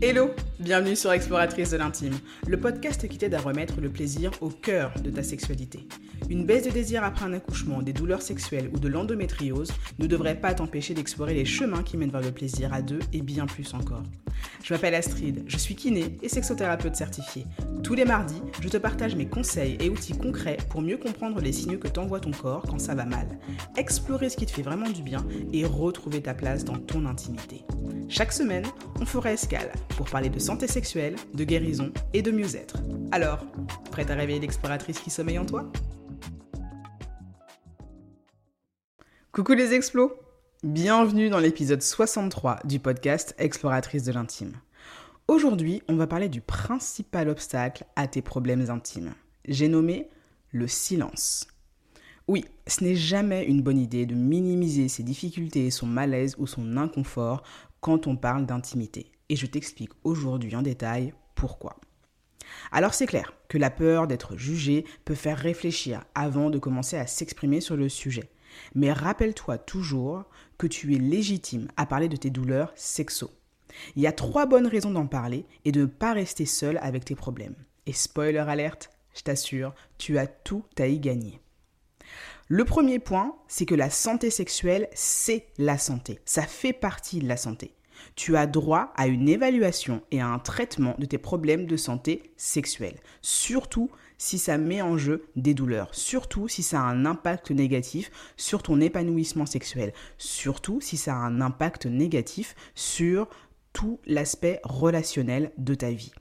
Hello, bienvenue sur Exploratrice de l'intime, le podcast qui t'aide à remettre le plaisir au cœur de ta sexualité. Une baisse de désir après un accouchement, des douleurs sexuelles ou de l'endométriose ne devrait pas t'empêcher d'explorer les chemins qui mènent vers le plaisir à deux et bien plus encore. Je m'appelle Astrid, je suis kiné et sexothérapeute certifiée. Tous les mardis, je te partage mes conseils et outils concrets pour mieux comprendre les signaux que t'envoie ton corps quand ça va mal, explorer ce qui te fait vraiment du bien et retrouver ta place dans ton intimité. Chaque semaine, on fera escale pour parler de santé sexuelle, de guérison et de mieux-être. Alors, prête à réveiller l'exploratrice qui sommeille en toi? Coucou les explos Bienvenue dans l'épisode 63 du podcast Exploratrice de l'intime. Aujourd'hui, on va parler du principal obstacle à tes problèmes intimes. J'ai nommé le silence. Oui, ce n'est jamais une bonne idée de minimiser ses difficultés, son malaise ou son inconfort quand on parle d'intimité. Et je t'explique aujourd'hui en détail pourquoi. Alors c'est clair que la peur d'être jugé peut faire réfléchir avant de commencer à s'exprimer sur le sujet. Mais rappelle-toi toujours que tu es légitime à parler de tes douleurs sexo. Il y a trois bonnes raisons d'en parler et de ne pas rester seul avec tes problèmes. Et spoiler alerte, je t'assure, tu as tout à y gagner. Le premier point, c'est que la santé sexuelle, c'est la santé. Ça fait partie de la santé. Tu as droit à une évaluation et à un traitement de tes problèmes de santé sexuelle. Surtout si ça met en jeu des douleurs. Surtout si ça a un impact négatif sur ton épanouissement sexuel. Surtout si ça a un impact négatif sur tout l'aspect relationnel de ta vie.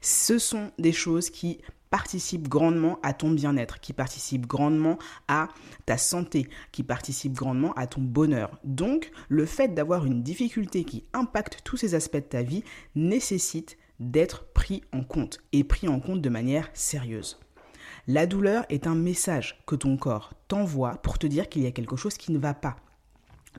Ce sont des choses qui participe grandement à ton bien-être, qui participe grandement à ta santé, qui participe grandement à ton bonheur. Donc, le fait d'avoir une difficulté qui impacte tous ces aspects de ta vie nécessite d'être pris en compte et pris en compte de manière sérieuse. La douleur est un message que ton corps t'envoie pour te dire qu'il y a quelque chose qui ne va pas.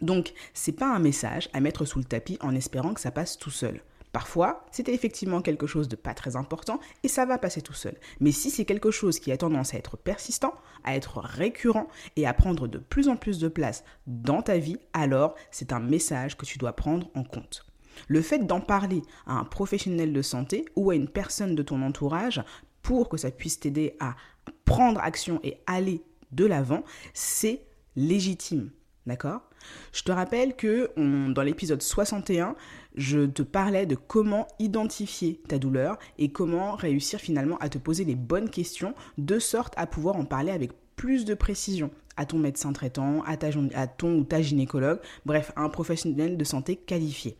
Donc, c'est pas un message à mettre sous le tapis en espérant que ça passe tout seul. Parfois, c'était effectivement quelque chose de pas très important et ça va passer tout seul. Mais si c'est quelque chose qui a tendance à être persistant, à être récurrent et à prendre de plus en plus de place dans ta vie, alors c'est un message que tu dois prendre en compte. Le fait d'en parler à un professionnel de santé ou à une personne de ton entourage pour que ça puisse t'aider à prendre action et aller de l'avant, c'est légitime. D'accord? Je te rappelle que dans l'épisode 61, je te parlais de comment identifier ta douleur et comment réussir finalement à te poser les bonnes questions de sorte à pouvoir en parler avec plus de précision à ton médecin traitant, à, à ton ou ta gynécologue, bref, à un professionnel de santé qualifié.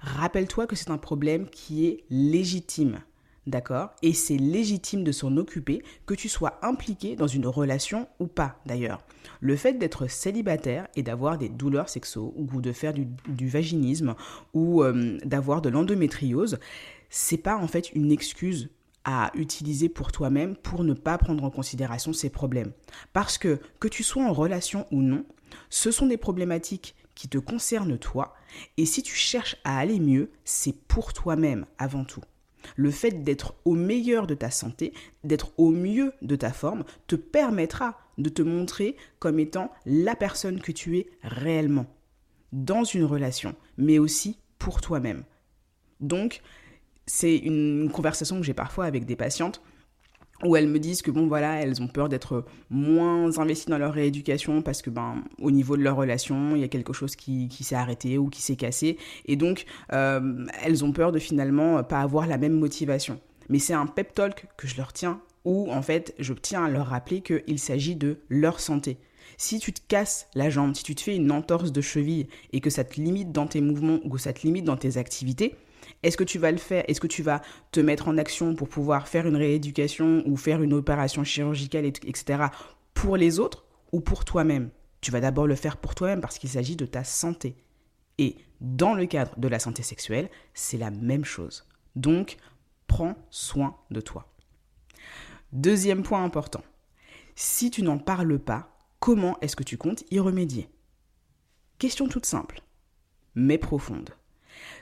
Rappelle-toi que c'est un problème qui est légitime. D'accord Et c'est légitime de s'en occuper, que tu sois impliqué dans une relation ou pas d'ailleurs. Le fait d'être célibataire et d'avoir des douleurs sexuelles ou de faire du, vaginisme ou euh, d'avoir de l'endométriose, c'est pas en fait une excuse à utiliser pour toi-même pour ne pas prendre en considération ces problèmes. Parce que que tu sois en relation ou non, ce sont des problématiques qui te concernent toi et si tu cherches à aller mieux, c'est pour toi-même avant tout. Le fait d'être au meilleur de ta santé, d'être au mieux de ta forme, te permettra de te montrer comme étant la personne que tu es réellement dans une relation, mais aussi pour toi-même. Donc, c'est une conversation que j'ai parfois avec des patientes où elles me disent que bon voilà, elles ont peur d'être moins investies dans leur rééducation parce que ben au niveau de leur relation, il y a quelque chose qui, s'est arrêté ou qui s'est cassé et donc euh, elles ont peur de finalement pas avoir la même motivation. Mais c'est un pep talk que je leur tiens où en fait je tiens à leur rappeler qu'il s'agit de leur santé. Si tu te casses la jambe, si tu te fais une entorse de cheville et que ça te limite dans tes mouvements ou que ça te limite dans tes activités, est-ce que tu vas le faire? Est-ce que tu vas te mettre en action pour pouvoir faire une rééducation ou faire une opération chirurgicale, etc. pour les autres ou pour toi-même? Tu vas d'abord le faire pour toi-même parce qu'il s'agit de ta santé. Et dans le cadre de la santé sexuelle, c'est la même chose. Donc, prends soin de toi. Deuxième point important. Si tu n'en parles pas, comment est-ce que tu comptes y remédier? Question toute simple, mais profonde.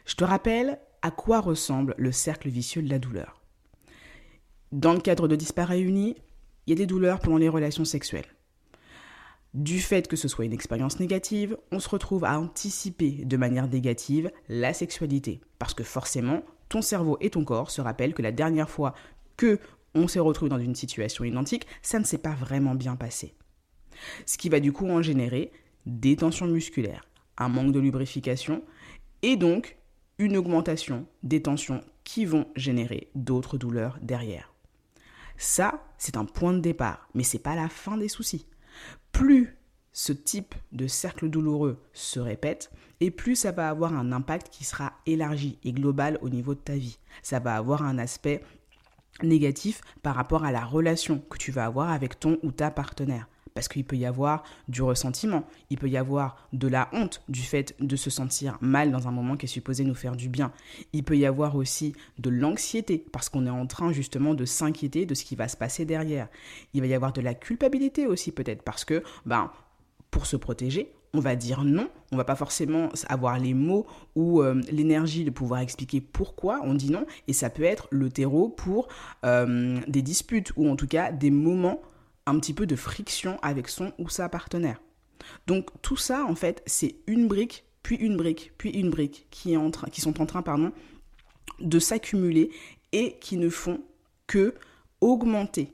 Je te rappelle à quoi ressemble le cercle vicieux de la douleur. Dans le cadre de Disparaît Unis, il y a des douleurs pendant les relations sexuelles. Du fait que ce soit une expérience négative, on se retrouve à anticiper de manière négative la sexualité. Parce que forcément, ton cerveau et ton corps se rappellent que la dernière fois que on s'est retrouvé dans une situation identique, ça ne s'est pas vraiment bien passé. Ce qui va du coup en générer des tensions musculaires, un manque de lubrification et donc une augmentation des tensions qui vont générer d'autres douleurs derrière. Ça, c'est un point de départ, mais c'est pas la fin des soucis. Plus ce type de cercle douloureux se répète, et plus ça va avoir un impact qui sera élargi et global au niveau de ta vie. Ça va avoir un aspect négatif par rapport à la relation que tu vas avoir avec ton ou ta partenaire. Parce qu'il peut y avoir du ressentiment, il peut y avoir de la honte du fait de se sentir mal dans un moment qui est supposé nous faire du bien. Il peut y avoir aussi de l'anxiété, parce qu'on est en train justement de s'inquiéter de ce qui va se passer derrière. Il va y avoir de la culpabilité aussi peut-être, parce que ben, pour se protéger, on va dire non, on va pas forcément avoir les mots ou euh, l'énergie de pouvoir expliquer pourquoi on dit non, et ça peut être le terreau pour euh, des disputes ou en tout cas des moments un petit peu de friction avec son ou sa partenaire. Donc tout ça, en fait, c'est une brique, puis une brique, puis une brique qui, est qui sont en train pardon, de s'accumuler et qui ne font que augmenter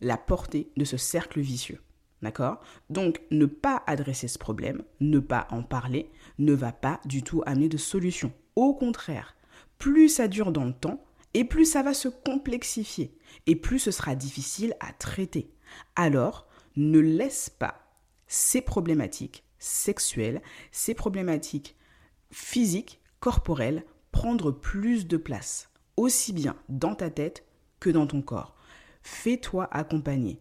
la portée de ce cercle vicieux. D'accord? Donc, ne pas adresser ce problème, ne pas en parler, ne va pas du tout amener de solution. Au contraire, plus ça dure dans le temps, et plus ça va se complexifier, et plus ce sera difficile à traiter alors ne laisse pas ces problématiques sexuelles, ces problématiques physiques, corporelles, prendre plus de place, aussi bien dans ta tête que dans ton corps. Fais-toi accompagner.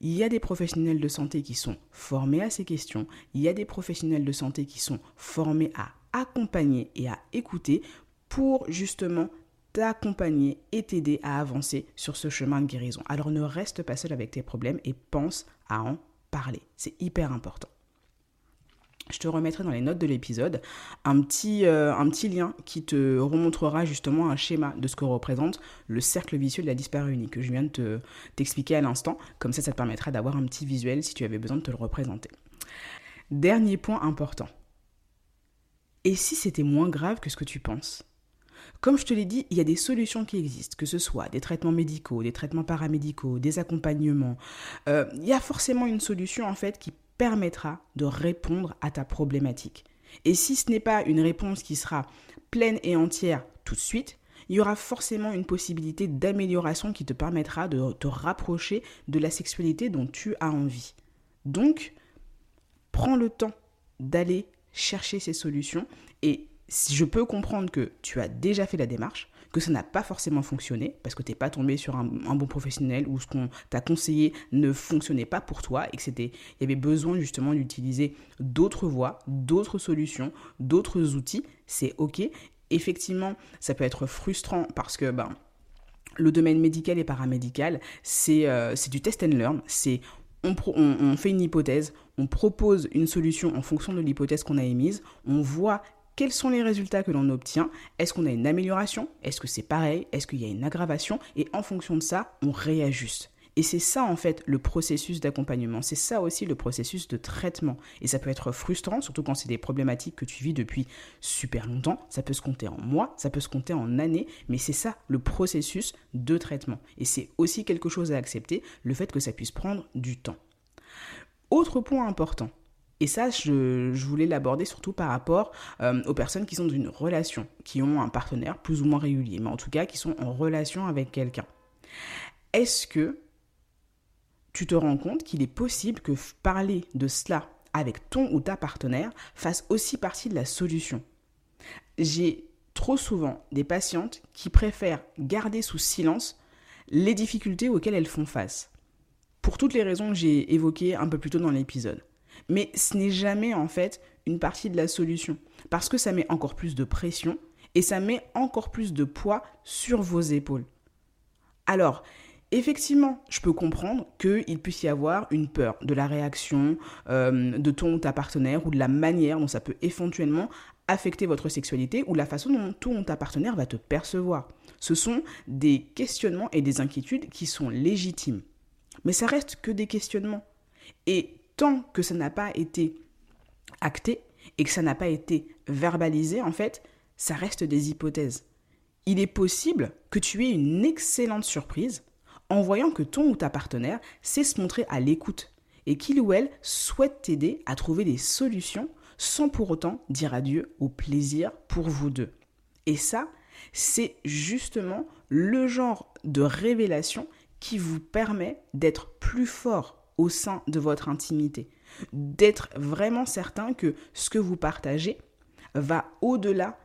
Il y a des professionnels de santé qui sont formés à ces questions, il y a des professionnels de santé qui sont formés à accompagner et à écouter pour justement t'accompagner et t'aider à avancer sur ce chemin de guérison. Alors ne reste pas seul avec tes problèmes et pense à en parler. C'est hyper important. Je te remettrai dans les notes de l'épisode un, petit, euh, un petit lien qui te remontrera justement un schéma de ce que représente le cercle vicieux de la disparue unique que je viens de t'expliquer à l'instant. Comme ça, ça te permettra d'avoir un petit visuel si tu avais besoin de te le représenter. Dernier point important. Et si c'était moins grave que ce que tu penses? Comme je te l'ai dit, il y a des solutions qui existent, que ce soit des traitements médicaux, des traitements paramédicaux, des accompagnements. Euh, il y a forcément une solution en fait qui permettra de répondre à ta problématique. Et si ce n'est pas une réponse qui sera pleine et entière tout de suite, il y aura forcément une possibilité d'amélioration qui te permettra de te rapprocher de la sexualité dont tu as envie. Donc, prends le temps d'aller chercher ces solutions et si je peux comprendre que tu as déjà fait la démarche, que ça n'a pas forcément fonctionné, parce que tu n'es pas tombé sur un, bon professionnel ou ce qu'on t'a conseillé ne fonctionnait pas pour toi et que c'était, il y avait besoin justement d'utiliser d'autres voies, d'autres solutions, d'autres outils, c'est ok. Effectivement, ça peut être frustrant parce que ben, le domaine médical et paramédical, c'est euh, du test and learn, c'est on, on, fait une hypothèse, on propose une solution en fonction de l'hypothèse qu'on a émise, on voit quels sont les résultats que l'on obtient? Est-ce qu'on a une amélioration? Est-ce que c'est pareil? Est-ce qu'il y a une aggravation? Et en fonction de ça, on réajuste. Et c'est ça en fait le processus d'accompagnement, c'est ça aussi le processus de traitement. Et ça peut être frustrant, surtout quand c'est des problématiques que tu vis depuis super longtemps, ça peut se compter en mois, ça peut se compter en années, mais c'est ça le processus de traitement. Et c'est aussi quelque chose à accepter, le fait que ça puisse prendre du temps. Autre point important, et ça, je, voulais l'aborder surtout par rapport euh, aux personnes qui sont dans une relation, qui ont un partenaire plus ou moins régulier, mais en tout cas qui sont en relation avec quelqu'un. Est-ce que tu te rends compte qu'il est possible que parler de cela avec ton ou ta partenaire fasse aussi partie de la solution? J'ai trop souvent des patientes qui préfèrent garder sous silence les difficultés auxquelles elles font face. Pour toutes les raisons que j'ai évoquées un peu plus tôt dans l'épisode. Mais ce n'est jamais en fait une partie de la solution. Parce que ça met encore plus de pression et ça met encore plus de poids sur vos épaules. Alors, effectivement, je peux comprendre qu'il puisse y avoir une peur de la réaction euh, de ton ou ta partenaire ou de la manière dont ça peut éventuellement affecter votre sexualité ou la façon dont ton ou ta partenaire va te percevoir. Ce sont des questionnements et des inquiétudes qui sont légitimes. Mais ça reste que des questionnements. Et tant que ça n'a pas été acté et que ça n'a pas été verbalisé, en fait, ça reste des hypothèses. il est possible que tu aies une excellente surprise en voyant que ton ou ta partenaire sait se montrer à l'écoute et qu'il ou elle souhaite t'aider à trouver des solutions sans pour autant dire adieu au plaisir pour vous deux. Et ça, c'est justement le genre de révélation qui vous permet d'être plus fort au sein de votre intimité, d'être vraiment certain que ce que vous partagez va au-delà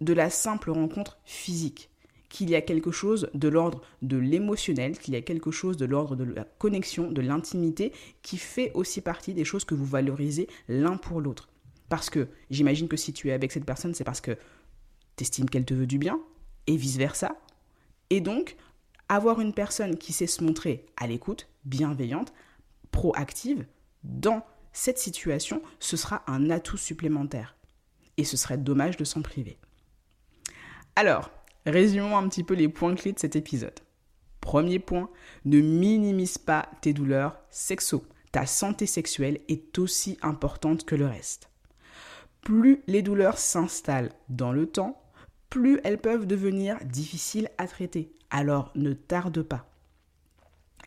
de la simple rencontre physique, qu'il y a quelque chose de l'ordre de l'émotionnel, qu'il y a quelque chose de l'ordre de la connexion, de l'intimité, qui fait aussi partie des choses que vous valorisez l'un pour l'autre. Parce que j'imagine que si tu es avec cette personne, c'est parce que tu estimes qu'elle te veut du bien, et vice-versa. Et donc, avoir une personne qui sait se montrer à l'écoute, bienveillante, proactive, dans cette situation, ce sera un atout supplémentaire. Et ce serait dommage de s'en priver. Alors, résumons un petit peu les points clés de cet épisode. Premier point, ne minimise pas tes douleurs sexo. Ta santé sexuelle est aussi importante que le reste. Plus les douleurs s'installent dans le temps, plus elles peuvent devenir difficiles à traiter. Alors ne tarde pas.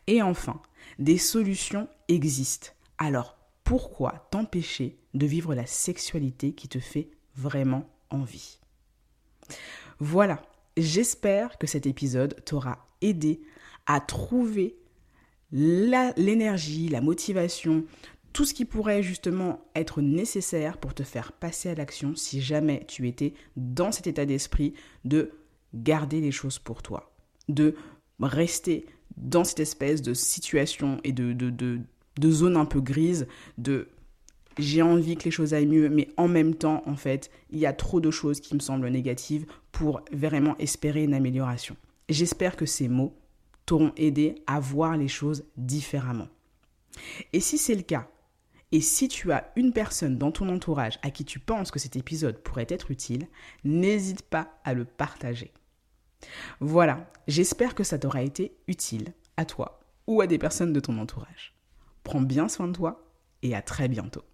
Et enfin, des solutions existent. Alors pourquoi t'empêcher de vivre la sexualité qui te fait vraiment envie? Voilà, j'espère que cet épisode t'aura aidé à trouver l'énergie, la, motivation, tout ce qui pourrait justement être nécessaire pour te faire passer à l'action si jamais tu étais dans cet état d'esprit de garder les choses pour toi, de rester dans cette espèce de situation et de, de, de, zone un peu grise, de j'ai envie que les choses aillent mieux, mais en même temps, en fait, il y a trop de choses qui me semblent négatives pour vraiment espérer une amélioration. J'espère que ces mots t'auront aidé à voir les choses différemment. Et si c'est le cas, et si tu as une personne dans ton entourage à qui tu penses que cet épisode pourrait être utile, n'hésite pas à le partager. Voilà, j'espère que ça t'aura été utile à toi ou à des personnes de ton entourage. Prends bien soin de toi et à très bientôt.